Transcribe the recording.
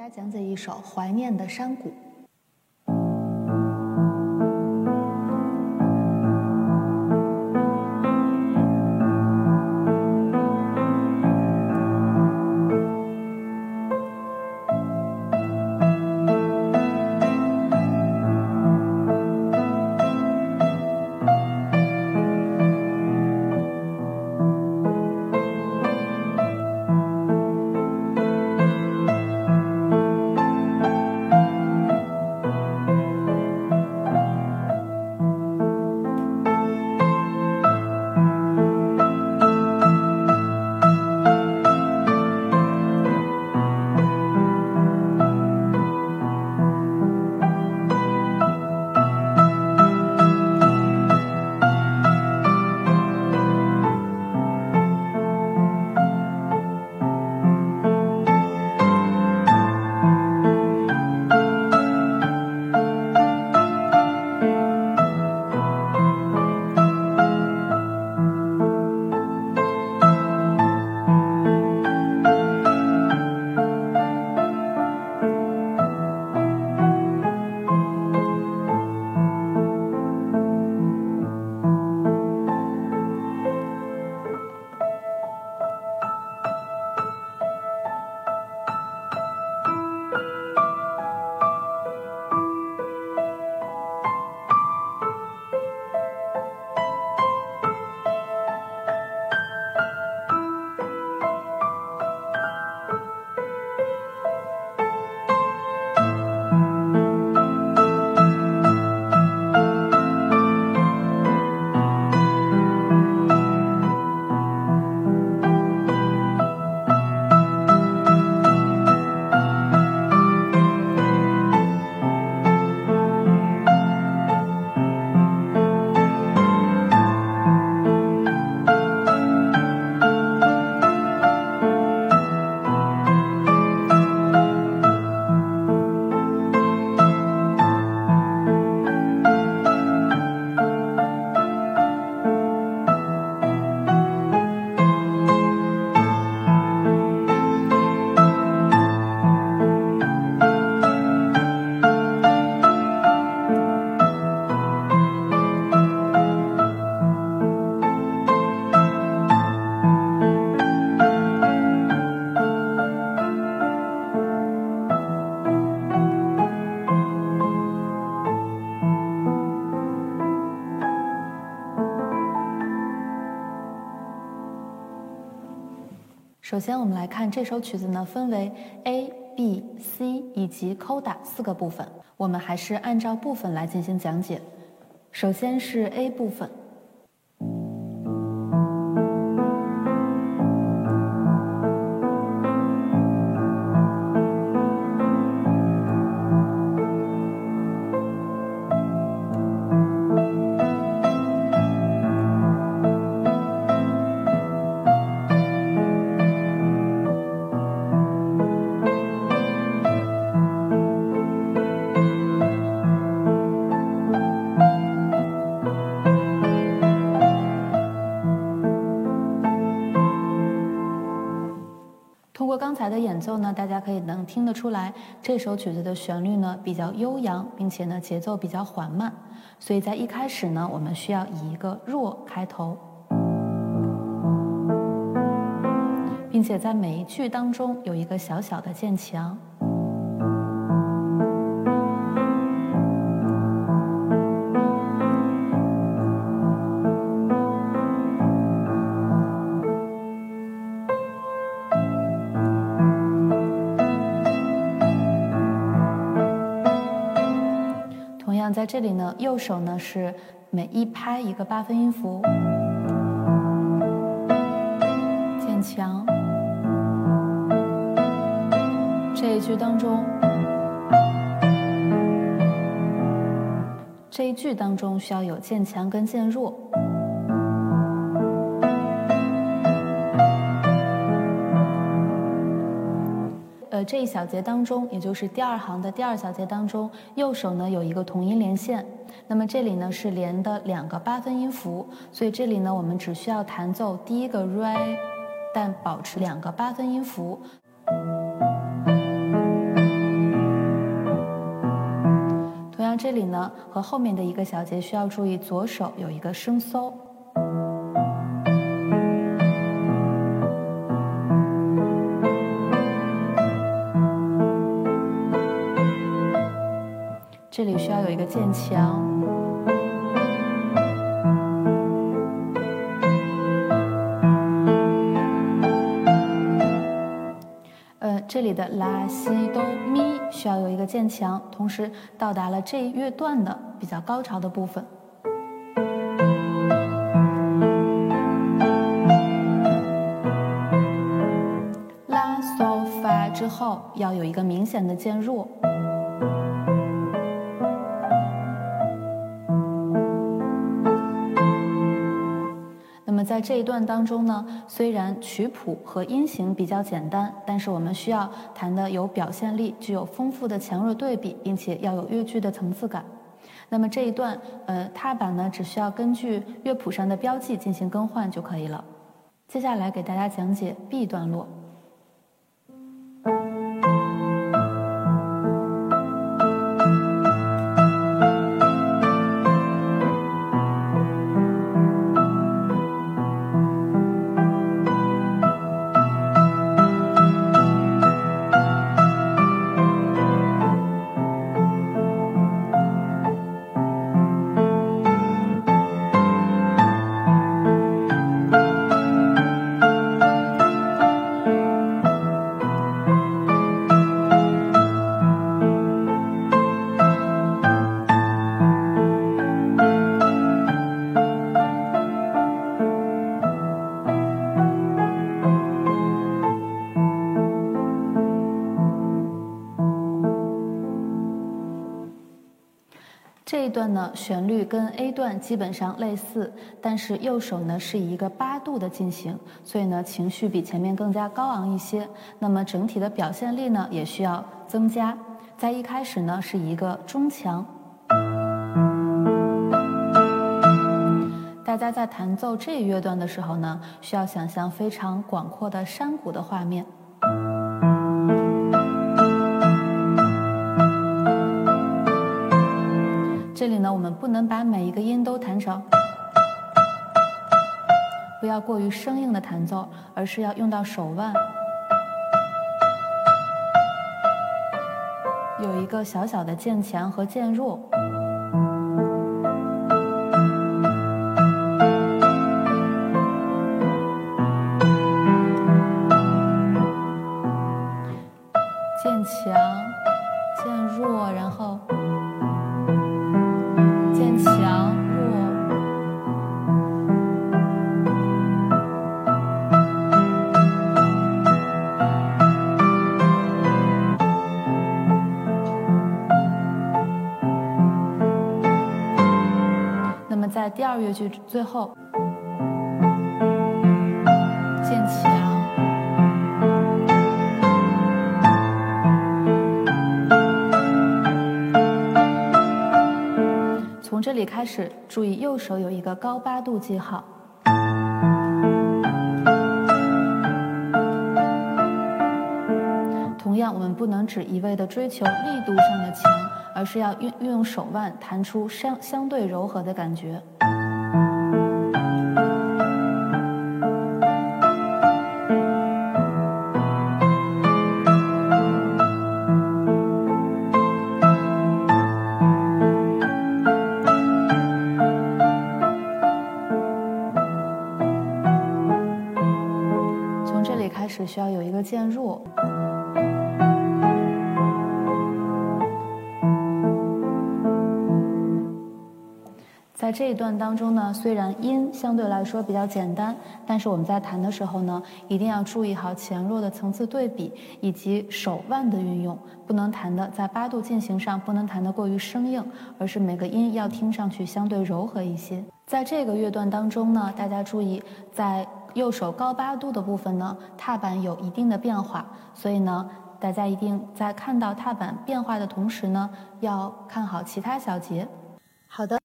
大家讲解一首《怀念的山谷》。首先，我们来看这首曲子呢，分为 A、B、C 以及 Coda 四个部分。我们还是按照部分来进行讲解。首先是 A 部分。通过刚才的演奏呢，大家可以能听得出来，这首曲子的旋律呢比较悠扬，并且呢节奏比较缓慢，所以在一开始呢，我们需要以一个弱开头，并且在每一句当中有一个小小的渐强。同样在这里呢，右手呢是每一拍一个八分音符，渐强。这一句当中，这一句当中需要有渐强跟渐弱。这一小节当中，也就是第二行的第二小节当中，右手呢有一个同音连线，那么这里呢是连的两个八分音符，所以这里呢我们只需要弹奏第一个 R，但保持两个八分音符。同样，这里呢和后面的一个小节需要注意，左手有一个升 So。这里需要有一个渐强，呃，这里的拉西哆咪需要有一个渐强，同时到达了这一乐段的比较高潮的部分。拉嗦发之后要有一个明显的渐弱。在这一段当中呢，虽然曲谱和音型比较简单，但是我们需要弹的有表现力，具有丰富的强弱对比，并且要有乐句的层次感。那么这一段，呃，踏板呢，只需要根据乐谱上的标记进行更换就可以了。接下来给大家讲解 B 段落。段呢，旋律跟 A 段基本上类似，但是右手呢是以一个八度的进行，所以呢情绪比前面更加高昂一些。那么整体的表现力呢也需要增加。在一开始呢是一个中强，大家在弹奏这一乐段的时候呢，需要想象非常广阔的山谷的画面。这里呢，我们不能把每一个音都弹成，不要过于生硬的弹奏，而是要用到手腕，有一个小小的渐强和渐弱。渐强，渐弱，然后。强弱。那么在第二乐句最后，里开始，注意右手有一个高八度记号。同样，我们不能只一味的追求力度上的强。而是要运运用手腕弹出相相对柔和的感觉。在这一段当中呢，虽然音相对来说比较简单，但是我们在弹的时候呢，一定要注意好前弱的层次对比以及手腕的运用，不能弹的在八度进行上不能弹得过于生硬，而是每个音要听上去相对柔和一些。在这个乐段当中呢，大家注意，在右手高八度的部分呢，踏板有一定的变化，所以呢，大家一定在看到踏板变化的同时呢，要看好其他小节。好的。